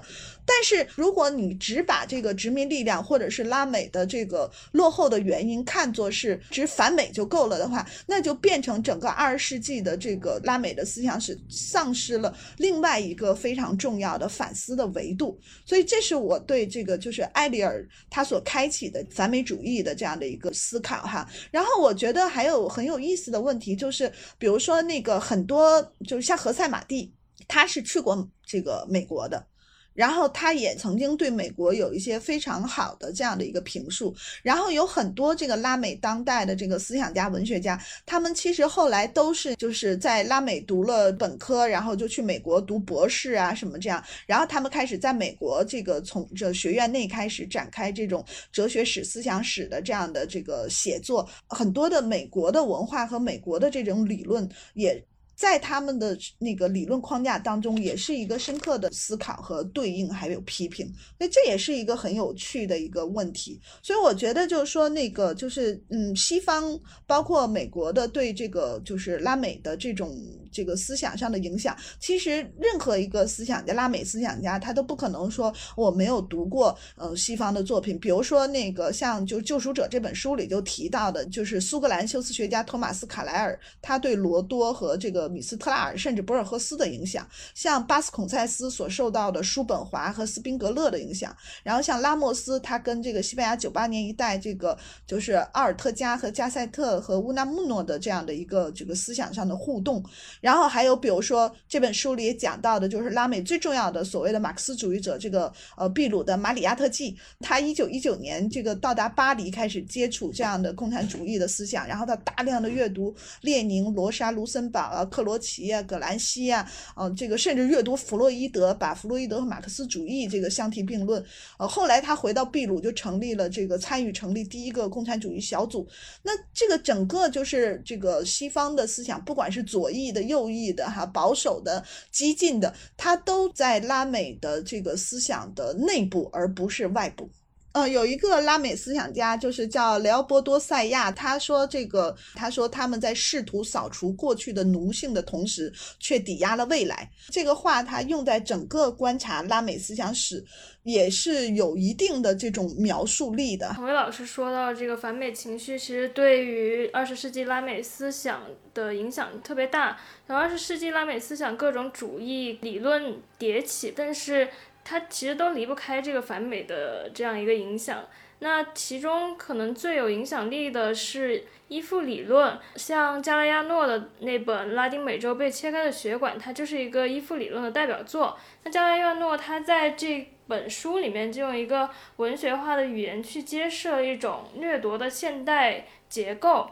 但是，如果你只把这个殖民力量或者是拉美的这个落后的原因看作是只反美就够了的话，那就变成整个二十世纪的这个拉美的思想史丧失了另外一个非常重要的反思的维度。所以，这是我对这个就是埃里尔他所开启的反美主义的这样的一个思考哈。然后，我觉得还有很有意思的问问题就是，比如说那个很多就是像何塞马蒂，他是去过这个美国的。然后他也曾经对美国有一些非常好的这样的一个评述，然后有很多这个拉美当代的这个思想家、文学家，他们其实后来都是就是在拉美读了本科，然后就去美国读博士啊什么这样，然后他们开始在美国这个从这学院内开始展开这种哲学史、思想史的这样的这个写作，很多的美国的文化和美国的这种理论也。在他们的那个理论框架当中，也是一个深刻的思考和对应，还有批评，所以这也是一个很有趣的一个问题。所以我觉得就是说，那个就是嗯，西方包括美国的对这个就是拉美的这种。这个思想上的影响，其实任何一个思想家、拉美思想家，他都不可能说我没有读过呃西方的作品。比如说那个像就《救赎者》这本书里就提到的，就是苏格兰修辞学家托马斯·卡莱尔，他对罗多和这个米斯特拉尔甚至博尔赫斯的影响，像巴斯孔塞斯所受到的叔本华和斯宾格勒的影响，然后像拉莫斯他跟这个西班牙九八年一代这个就是阿尔特加和加塞特和乌纳穆诺的这样的一个这个思想上的互动，然后还有比如说这本书里也讲到的就是拉美最重要的所谓的马克思主义者这个呃秘鲁的马里亚特季，他一九一九年这个到达巴黎开始接触这样的共产主义的思想，然后他大量的阅读列宁、罗莎、卢森堡啊、克罗齐啊、葛兰西呀啊，呃，这个甚至阅读弗洛伊德，把弗洛伊德和马克思主义这个相提并论。呃，后来他回到秘鲁就成立了这个参与成立第一个共产主义小组。那这个整个就是这个西方的思想，不管是左翼的、右翼的、哈保守的、激进的，它都在拉美的这个思想的内部，而不是外部。呃，有一个拉美思想家，就是叫雷奥波多·塞亚，他说这个，他说他们在试图扫除过去的奴性的同时，却抵押了未来。这个话他用在整个观察拉美思想史，也是有一定的这种描述力的。彭威老师说到这个反美情绪，其实对于二十世纪拉美思想的影响特别大。然后二十世纪拉美思想各种主义理论迭起，但是。它其实都离不开这个反美的这样一个影响。那其中可能最有影响力的是依附理论，像加拉亚诺的那本《拉丁美洲被切开的血管》，它就是一个依附理论的代表作。那加拉亚诺他在这本书里面就用一个文学化的语言去揭示了一种掠夺的现代结构。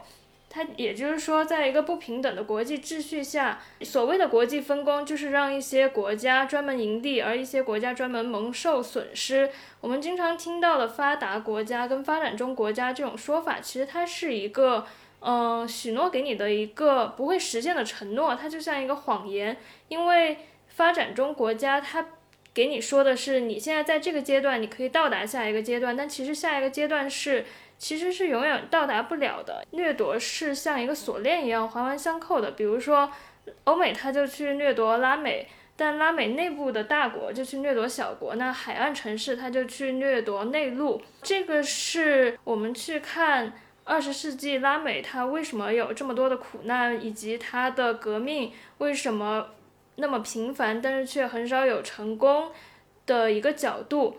它也就是说，在一个不平等的国际秩序下，所谓的国际分工就是让一些国家专门盈利，而一些国家专门蒙受损失。我们经常听到的发达国家跟发展中国家这种说法，其实它是一个，嗯，许诺给你的一个不会实现的承诺，它就像一个谎言。因为发展中国家它给你说的是，你现在在这个阶段你可以到达下一个阶段，但其实下一个阶段是。其实是永远到达不了的。掠夺是像一个锁链一样环环相扣的。比如说，欧美他就去掠夺拉美，但拉美内部的大国就去掠夺小国。那海岸城市他就去掠夺内陆。这个是我们去看二十世纪拉美它为什么有这么多的苦难，以及它的革命为什么那么频繁，但是却很少有成功的一个角度。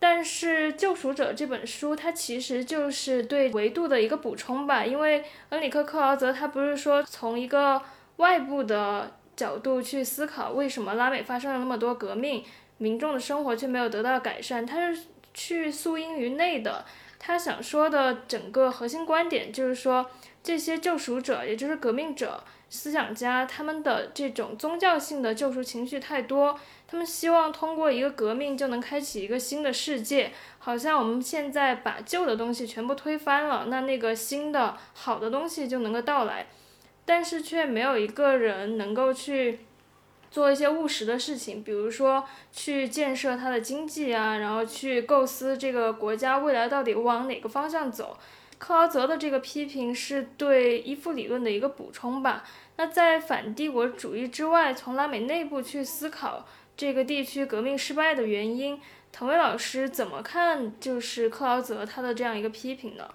但是《救赎者》这本书，它其实就是对维度的一个补充吧。因为恩里克·克劳泽他不是说从一个外部的角度去思考为什么拉美发生了那么多革命，民众的生活却没有得到改善，他是去溯因于内的。他想说的整个核心观点就是说，这些救赎者，也就是革命者、思想家，他们的这种宗教性的救赎情绪太多。他们希望通过一个革命就能开启一个新的世界，好像我们现在把旧的东西全部推翻了，那那个新的好的东西就能够到来，但是却没有一个人能够去做一些务实的事情，比如说去建设它的经济啊，然后去构思这个国家未来到底往哪个方向走。克劳泽的这个批评是对依附理论的一个补充吧。那在反帝国主义之外，从拉美内部去思考。这个地区革命失败的原因，滕威老师怎么看？就是克劳泽他的这样一个批评呢？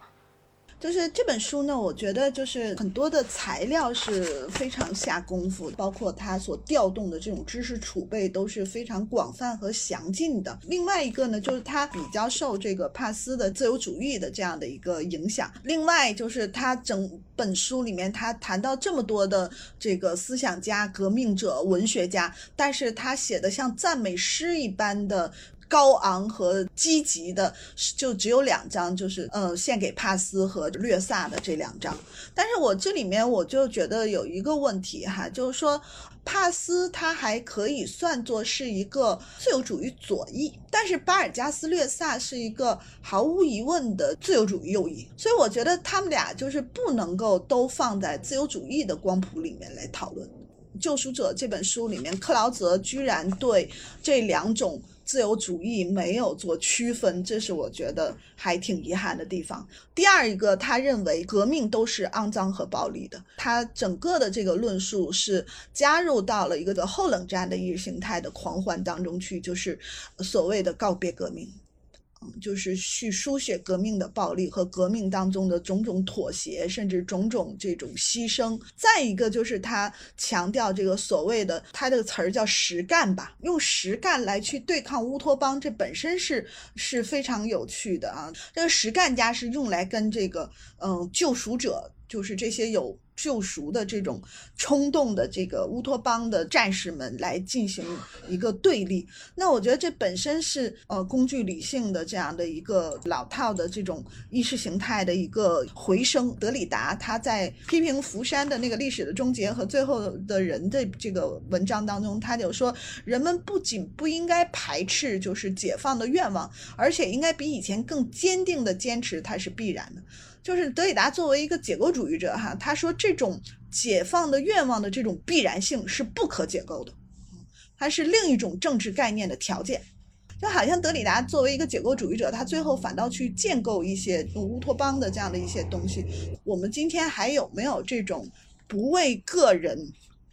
就是这本书呢，我觉得就是很多的材料是非常下功夫，包括他所调动的这种知识储备都是非常广泛和详尽的。另外一个呢，就是他比较受这个帕斯的自由主义的这样的一个影响。另外就是他整本书里面他谈到这么多的这个思想家、革命者、文学家，但是他写的像赞美诗一般的。高昂和积极的，就只有两张，就是呃，献给帕斯和略萨的这两张。但是我这里面我就觉得有一个问题哈，就是说帕斯他还可以算作是一个自由主义左翼，但是巴尔加斯略萨是一个毫无疑问的自由主义右翼，所以我觉得他们俩就是不能够都放在自由主义的光谱里面来讨论。《救赎者》这本书里面，克劳泽居然对这两种。自由主义没有做区分，这是我觉得还挺遗憾的地方。第二一个，他认为革命都是肮脏和暴力的。他整个的这个论述是加入到了一个的后冷战的意识形态的狂欢当中去，就是所谓的告别革命。就是去书写革命的暴力和革命当中的种种妥协，甚至种种这种牺牲。再一个就是他强调这个所谓的他这个词儿叫实干吧，用实干来去对抗乌托邦，这本身是是非常有趣的啊。这个实干家是用来跟这个嗯救赎者，就是这些有。救赎的这种冲动的这个乌托邦的战士们来进行一个对立，那我觉得这本身是呃工具理性的这样的一个老套的这种意识形态的一个回声。德里达他在批评福山的那个历史的终结和最后的人的这个文章当中，他就说人们不仅不应该排斥就是解放的愿望，而且应该比以前更坚定的坚持它是必然的。就是德里达作为一个解构主义者，哈，他说这种解放的愿望的这种必然性是不可解构的，它是另一种政治概念的条件。就好像德里达作为一个解构主义者，他最后反倒去建构一些乌托邦的这样的一些东西。我们今天还有没有这种不为个人？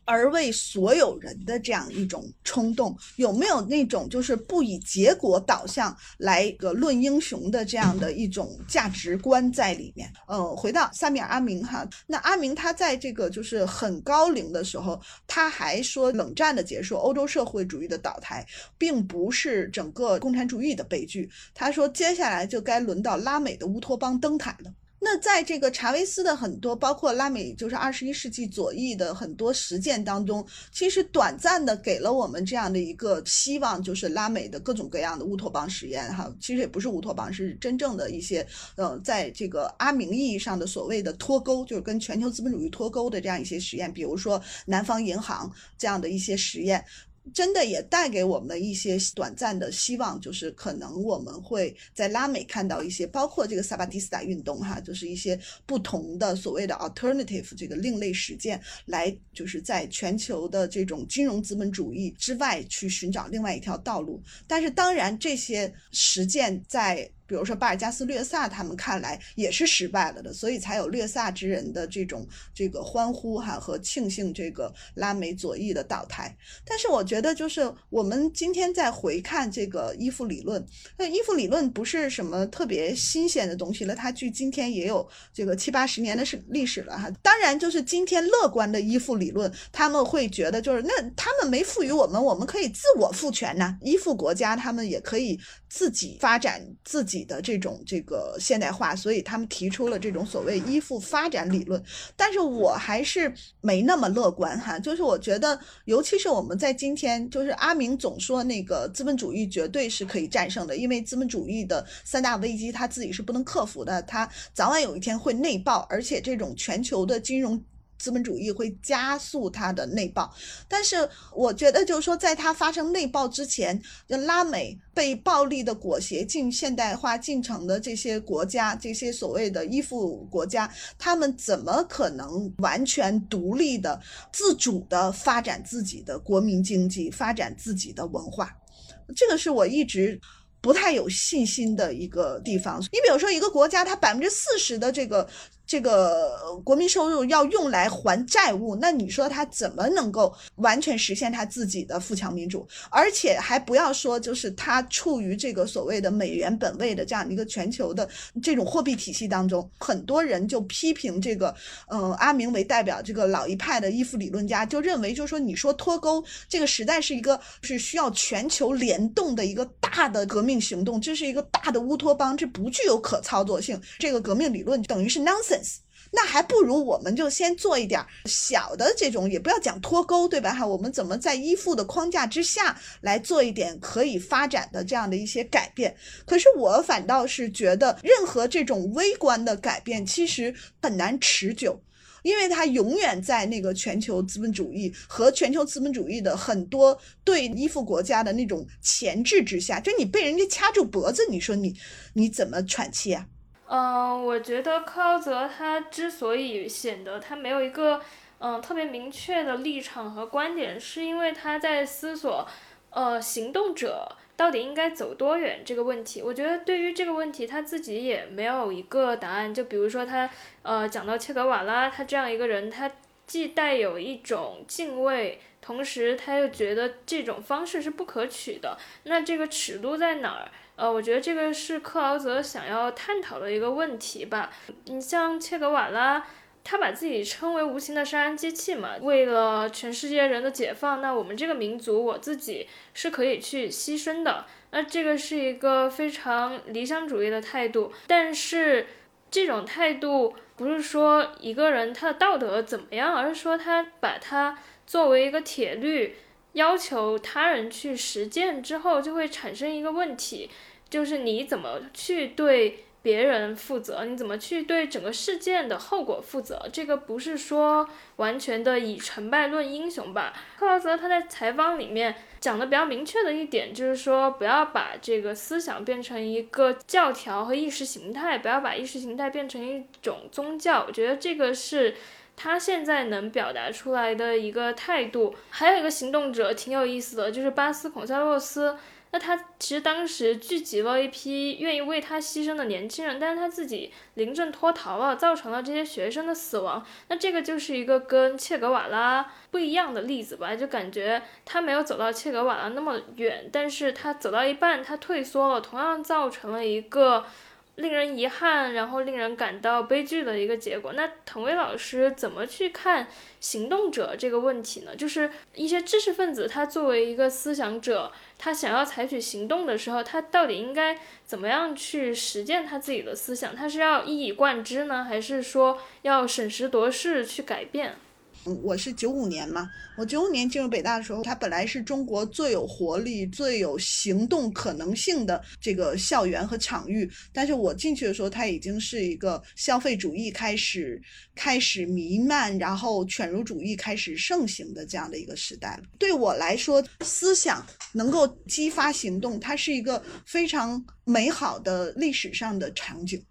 而为所有人的这样一种冲动，有没有那种就是不以结果导向来个论英雄的这样的一种价值观在里面？嗯，回到萨米尔阿明哈，那阿明他在这个就是很高龄的时候，他还说冷战的结束、欧洲社会主义的倒台，并不是整个共产主义的悲剧。他说，接下来就该轮到拉美的乌托邦登台了。那在这个查韦斯的很多，包括拉美，就是二十一世纪左翼的很多实践当中，其实短暂的给了我们这样的一个希望，就是拉美的各种各样的乌托邦实验，哈，其实也不是乌托邦，是真正的一些，呃，在这个阿明意义上的所谓的脱钩，就是跟全球资本主义脱钩的这样一些实验，比如说南方银行这样的一些实验。真的也带给我们一些短暂的希望，就是可能我们会在拉美看到一些，包括这个萨巴蒂斯塔运动，哈，就是一些不同的所谓的 alternative 这个另类实践，来就是在全球的这种金融资本主义之外去寻找另外一条道路。但是当然，这些实践在。比如说巴尔加斯、略萨他们看来也是失败了的，所以才有略萨之人的这种这个欢呼哈和庆幸这个拉美左翼的倒台。但是我觉得，就是我们今天在回看这个依附理论，那依附理论不是什么特别新鲜的东西了，它距今天也有这个七八十年的是历史了哈。当然，就是今天乐观的依附理论，他们会觉得就是那他们没赋予我们，我们可以自我赋权呐。依附国家，他们也可以自己发展自己。的这种这个现代化，所以他们提出了这种所谓依附发展理论，但是我还是没那么乐观哈。就是我觉得，尤其是我们在今天，就是阿明总说那个资本主义绝对是可以战胜的，因为资本主义的三大危机他自己是不能克服的，他早晚有一天会内爆，而且这种全球的金融。资本主义会加速它的内爆，但是我觉得就是说，在它发生内爆之前，就拉美被暴力的裹挟进现代化进程的这些国家，这些所谓的依附国家，他们怎么可能完全独立的、自主的发展自己的国民经济、发展自己的文化？这个是我一直。不太有信心的一个地方。你比如说，一个国家，它百分之四十的这个这个国民收入要用来还债务，那你说他怎么能够完全实现他自己的富强民主？而且还不要说，就是他处于这个所谓的美元本位的这样一个全球的这种货币体系当中，很多人就批评这个，嗯，阿明为代表这个老一派的依附理论家就认为，就是说你说脱钩这个时代是一个是需要全球联动的一个大的革。命行动，这是一个大的乌托邦，这不具有可操作性。这个革命理论等于是 nonsense。那还不如我们就先做一点小的这种，也不要讲脱钩，对吧？哈，我们怎么在依附的框架之下来做一点可以发展的这样的一些改变？可是我反倒是觉得，任何这种微观的改变其实很难持久。因为它永远在那个全球资本主义和全球资本主义的很多对依附国家的那种钳制之下，就你被人家掐住脖子，你说你你怎么喘气啊？嗯，我觉得柯泽他之所以显得他没有一个嗯特别明确的立场和观点，是因为他在思索呃行动者。到底应该走多远这个问题，我觉得对于这个问题他自己也没有一个答案。就比如说他，呃，讲到切格瓦拉他这样一个人，他既带有一种敬畏，同时他又觉得这种方式是不可取的。那这个尺度在哪儿？呃，我觉得这个是克劳泽想要探讨的一个问题吧。你像切格瓦拉。他把自己称为无情的杀人机器嘛？为了全世界人的解放，那我们这个民族，我自己是可以去牺牲的。那这个是一个非常理想主义的态度，但是这种态度不是说一个人他的道德怎么样，而是说他把它作为一个铁律，要求他人去实践之后，就会产生一个问题，就是你怎么去对。别人负责，你怎么去对整个事件的后果负责？这个不是说完全的以成败论英雄吧？克劳泽他在采访里面讲的比较明确的一点就是说，不要把这个思想变成一个教条和意识形态，不要把意识形态变成一种宗教。我觉得这个是他现在能表达出来的一个态度。还有一个行动者挺有意思的，就是巴斯孔塞洛斯。那他其实当时聚集了一批愿意为他牺牲的年轻人，但是他自己临阵脱逃了，造成了这些学生的死亡。那这个就是一个跟切格瓦拉不一样的例子吧？就感觉他没有走到切格瓦拉那么远，但是他走到一半，他退缩了，同样造成了一个。令人遗憾，然后令人感到悲剧的一个结果。那滕威老师怎么去看行动者这个问题呢？就是一些知识分子，他作为一个思想者，他想要采取行动的时候，他到底应该怎么样去实践他自己的思想？他是要一以贯之呢，还是说要审时度势去改变？我是九五年嘛，我九五年进入北大的时候，它本来是中国最有活力、最有行动可能性的这个校园和场域，但是我进去的时候，它已经是一个消费主义开始开始弥漫，然后犬儒主义开始盛行的这样的一个时代。对我来说，思想能够激发行动，它是一个非常美好的历史上的场景。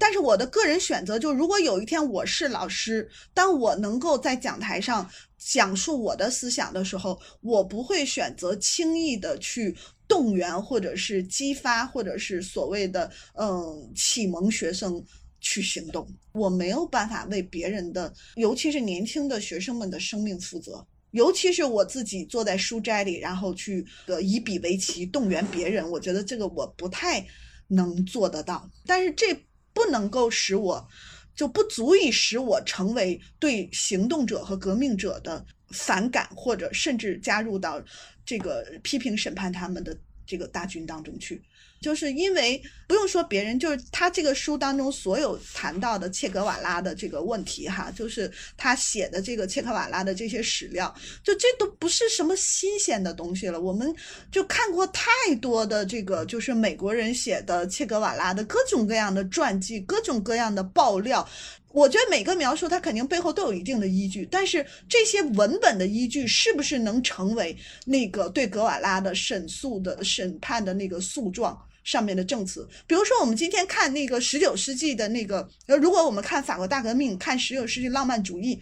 但是我的个人选择就，如果有一天我是老师，当我能够在讲台上讲述我的思想的时候，我不会选择轻易的去动员，或者是激发，或者是所谓的嗯启蒙学生去行动。我没有办法为别人的，尤其是年轻的学生们的生命负责，尤其是我自己坐在书斋里，然后去呃以笔为旗动员别人，我觉得这个我不太能做得到。但是这。不能够使我，就不足以使我成为对行动者和革命者的反感，或者甚至加入到这个批评审判他们的这个大军当中去。就是因为不用说别人，就是他这个书当中所有谈到的切格瓦拉的这个问题哈，就是他写的这个切格瓦拉的这些史料，就这都不是什么新鲜的东西了。我们就看过太多的这个，就是美国人写的切格瓦拉的各种各样的传记，各种各样的爆料。我觉得每个描述它肯定背后都有一定的依据，但是这些文本的依据是不是能成为那个对格瓦拉的审诉的审判的那个诉状？上面的证词，比如说我们今天看那个十九世纪的那个，呃，如果我们看法国大革命，看十九世纪浪漫主义，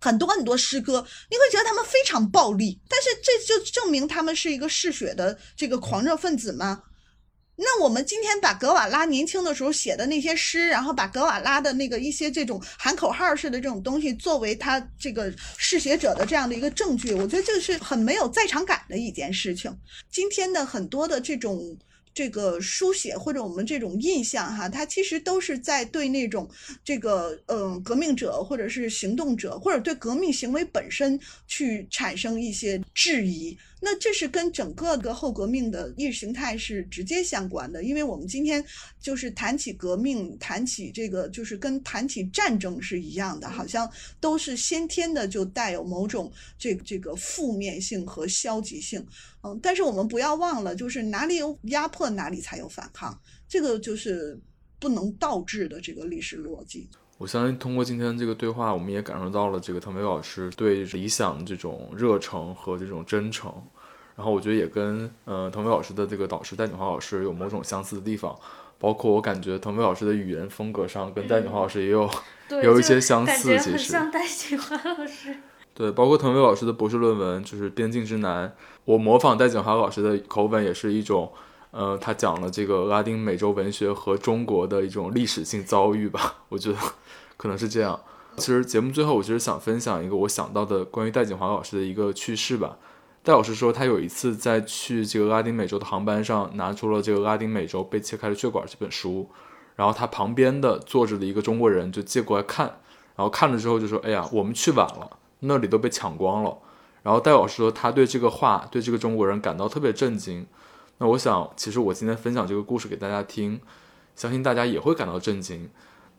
很多很多诗歌，你会觉得他们非常暴力，但是这就证明他们是一个嗜血的这个狂热分子吗？那我们今天把格瓦拉年轻的时候写的那些诗，然后把格瓦拉的那个一些这种喊口号式的这种东西作为他这个嗜血者的这样的一个证据，我觉得这是很没有在场感的一件事情。今天的很多的这种。这个书写或者我们这种印象哈，它其实都是在对那种这个嗯革命者或者是行动者或者对革命行为本身去产生一些质疑。那这是跟整个的后革命的意识形态是直接相关的，因为我们今天就是谈起革命，谈起这个就是跟谈起战争是一样的，好像都是先天的就带有某种这这个负面性和消极性。嗯，但是我们不要忘了，就是哪里有压迫，哪里才有反抗，这个就是不能倒置的这个历史逻辑。我相信通过今天这个对话，我们也感受到了这个滕梅老师对理想这种热诚和这种真诚。然后我觉得也跟呃滕梅老师的这个导师戴锦华老师有某种相似的地方，包括我感觉滕梅老师的语言风格上跟戴锦华老师也有有一些相似，其实像戴锦华老师。对，包括滕梅老师的博士论文就是《边境之南》，我模仿戴锦华老师的口吻，也是一种，呃，他讲了这个拉丁美洲文学和中国的一种历史性遭遇吧，我觉得可能是这样。其实节目最后，我其实想分享一个我想到的关于戴锦华老师的一个趣事吧。戴老师说，他有一次在去这个拉丁美洲的航班上，拿出了这个《拉丁美洲被切开的血管》这本书，然后他旁边的坐着的一个中国人就借过来看，然后看了之后就说：“哎呀，我们去晚了，那里都被抢光了。”然后戴老师说，他对这个话，对这个中国人感到特别震惊。那我想，其实我今天分享这个故事给大家听，相信大家也会感到震惊。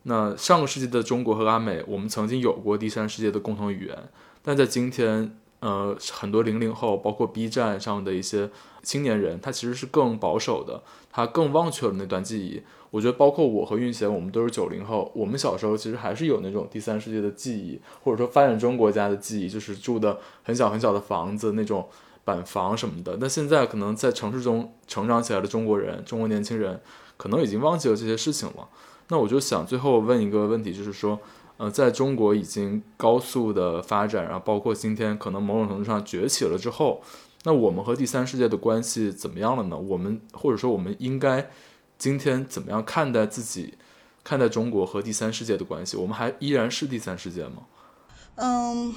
那上个世纪的中国和拉美，我们曾经有过第三世界的共同语言，但在今天，呃，很多零零后，包括 B 站上的一些青年人，他其实是更保守的，他更忘却了那段记忆。我觉得，包括我和运贤，我们都是九零后，我们小时候其实还是有那种第三世界的记忆，或者说发展中国家的记忆，就是住的很小很小的房子，那种板房什么的。那现在可能在城市中成长起来的中国人，中国年轻人，可能已经忘记了这些事情了。那我就想最后问一个问题，就是说，呃，在中国已经高速的发展，然后包括今天可能某种程度上崛起了之后，那我们和第三世界的关系怎么样了呢？我们或者说我们应该今天怎么样看待自己，看待中国和第三世界的关系？我们还依然是第三世界吗？嗯。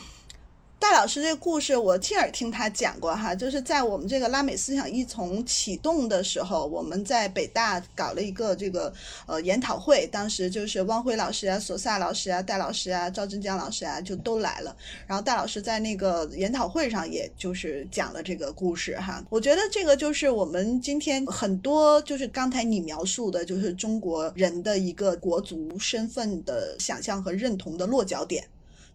戴老师这个故事，我亲耳听他讲过哈，就是在我们这个拉美思想一从启动的时候，我们在北大搞了一个这个呃研讨会，当时就是汪辉老师啊、索萨老师啊、戴老师啊、赵振江老师啊就都来了，然后戴老师在那个研讨会上也就是讲了这个故事哈，我觉得这个就是我们今天很多就是刚才你描述的，就是中国人的一个国族身份的想象和认同的落脚点。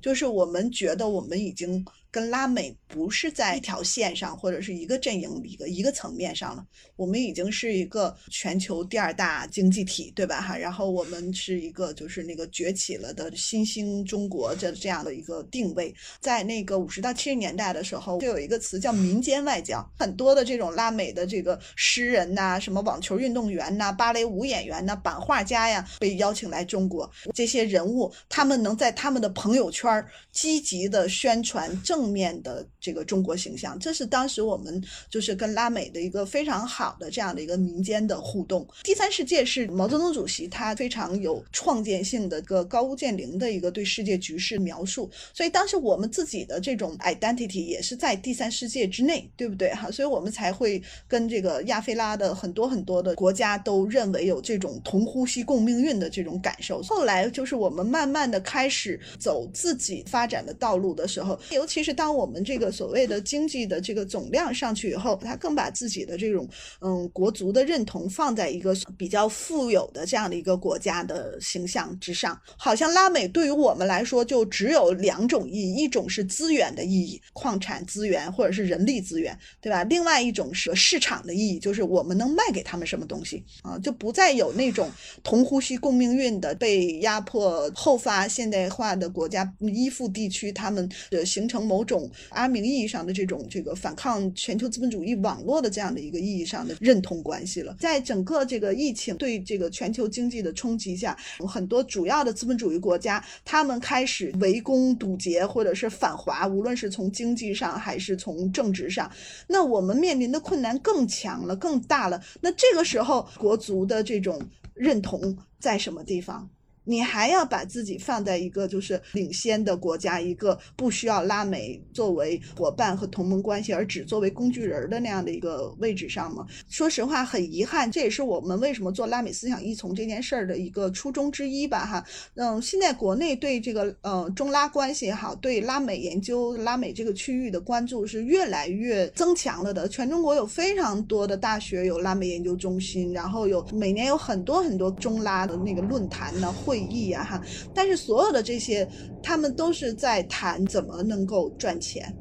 就是我们觉得我们已经跟拉美不是在一条线上，或者是一个阵营一个一个层面上了。我们已经是一个全球第二大经济体，对吧？哈，然后我们是一个就是那个崛起了的新兴中国这这样的一个定位。在那个五十到七十年代的时候，就有一个词叫民间外交，很多的这种拉美的这个诗人呐，什么网球运动员呐，芭蕾舞演员呐，版画家呀，被邀请来中国。这些人物，他们能在他们的朋友圈。积极的宣传正面的这个中国形象，这是当时我们就是跟拉美的一个非常好的这样的一个民间的互动。第三世界是毛泽东主席他非常有创建性的一个高屋建瓴的一个对世界局势描述，所以当时我们自己的这种 identity 也是在第三世界之内，对不对哈？所以我们才会跟这个亚非拉的很多很多的国家都认为有这种同呼吸共命运的这种感受。后来就是我们慢慢的开始走自己。发展的道路的时候，尤其是当我们这个所谓的经济的这个总量上去以后，他更把自己的这种嗯国足的认同放在一个比较富有的这样的一个国家的形象之上。好像拉美对于我们来说就只有两种意义，一种是资源的意义，矿产资源或者是人力资源，对吧？另外一种是市场的意义，就是我们能卖给他们什么东西啊，就不再有那种同呼吸共命运的被压迫后发现代化的国家。依附地区，他们的形成某某种阿明意义上的这种这个反抗全球资本主义网络的这样的一个意义上的认同关系了。在整个这个疫情对这个全球经济的冲击下，很多主要的资本主义国家，他们开始围攻堵截或者是反华，无论是从经济上还是从政治上，那我们面临的困难更强了，更大了。那这个时候，国足的这种认同在什么地方？你还要把自己放在一个就是领先的国家，一个不需要拉美作为伙伴和同盟关系，而只作为工具人的那样的一个位置上吗？说实话，很遗憾，这也是我们为什么做拉美思想依从这件事儿的一个初衷之一吧。哈，嗯，现在国内对这个呃中拉关系也好，对拉美研究、拉美这个区域的关注是越来越增强了的。全中国有非常多的大学有拉美研究中心，然后有每年有很多很多中拉的那个论坛呢会。会议呀，哈，但是所有的这些，他们都是在谈怎么能够赚钱。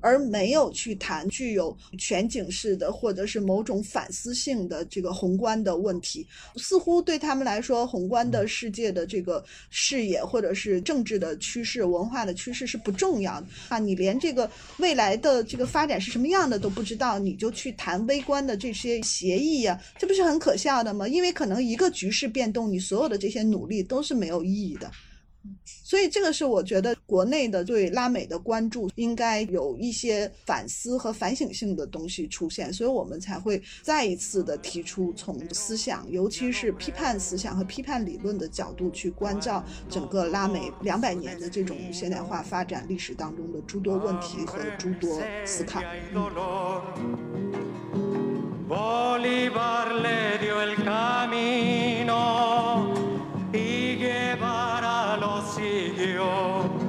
而没有去谈具有全景式的或者是某种反思性的这个宏观的问题，似乎对他们来说，宏观的世界的这个视野或者是政治的趋势、文化的趋势是不重要的啊！你连这个未来的这个发展是什么样的都不知道，你就去谈微观的这些协议呀，这不是很可笑的吗？因为可能一个局势变动，你所有的这些努力都是没有意义的。所以这个是我觉得国内的对拉美的关注应该有一些反思和反省性的东西出现，所以我们才会再一次的提出从思想，尤其是批判思想和批判理论的角度去关照整个拉美两百年的这种现代化发展历史当中的诸多问题和诸多思考。嗯 Dios.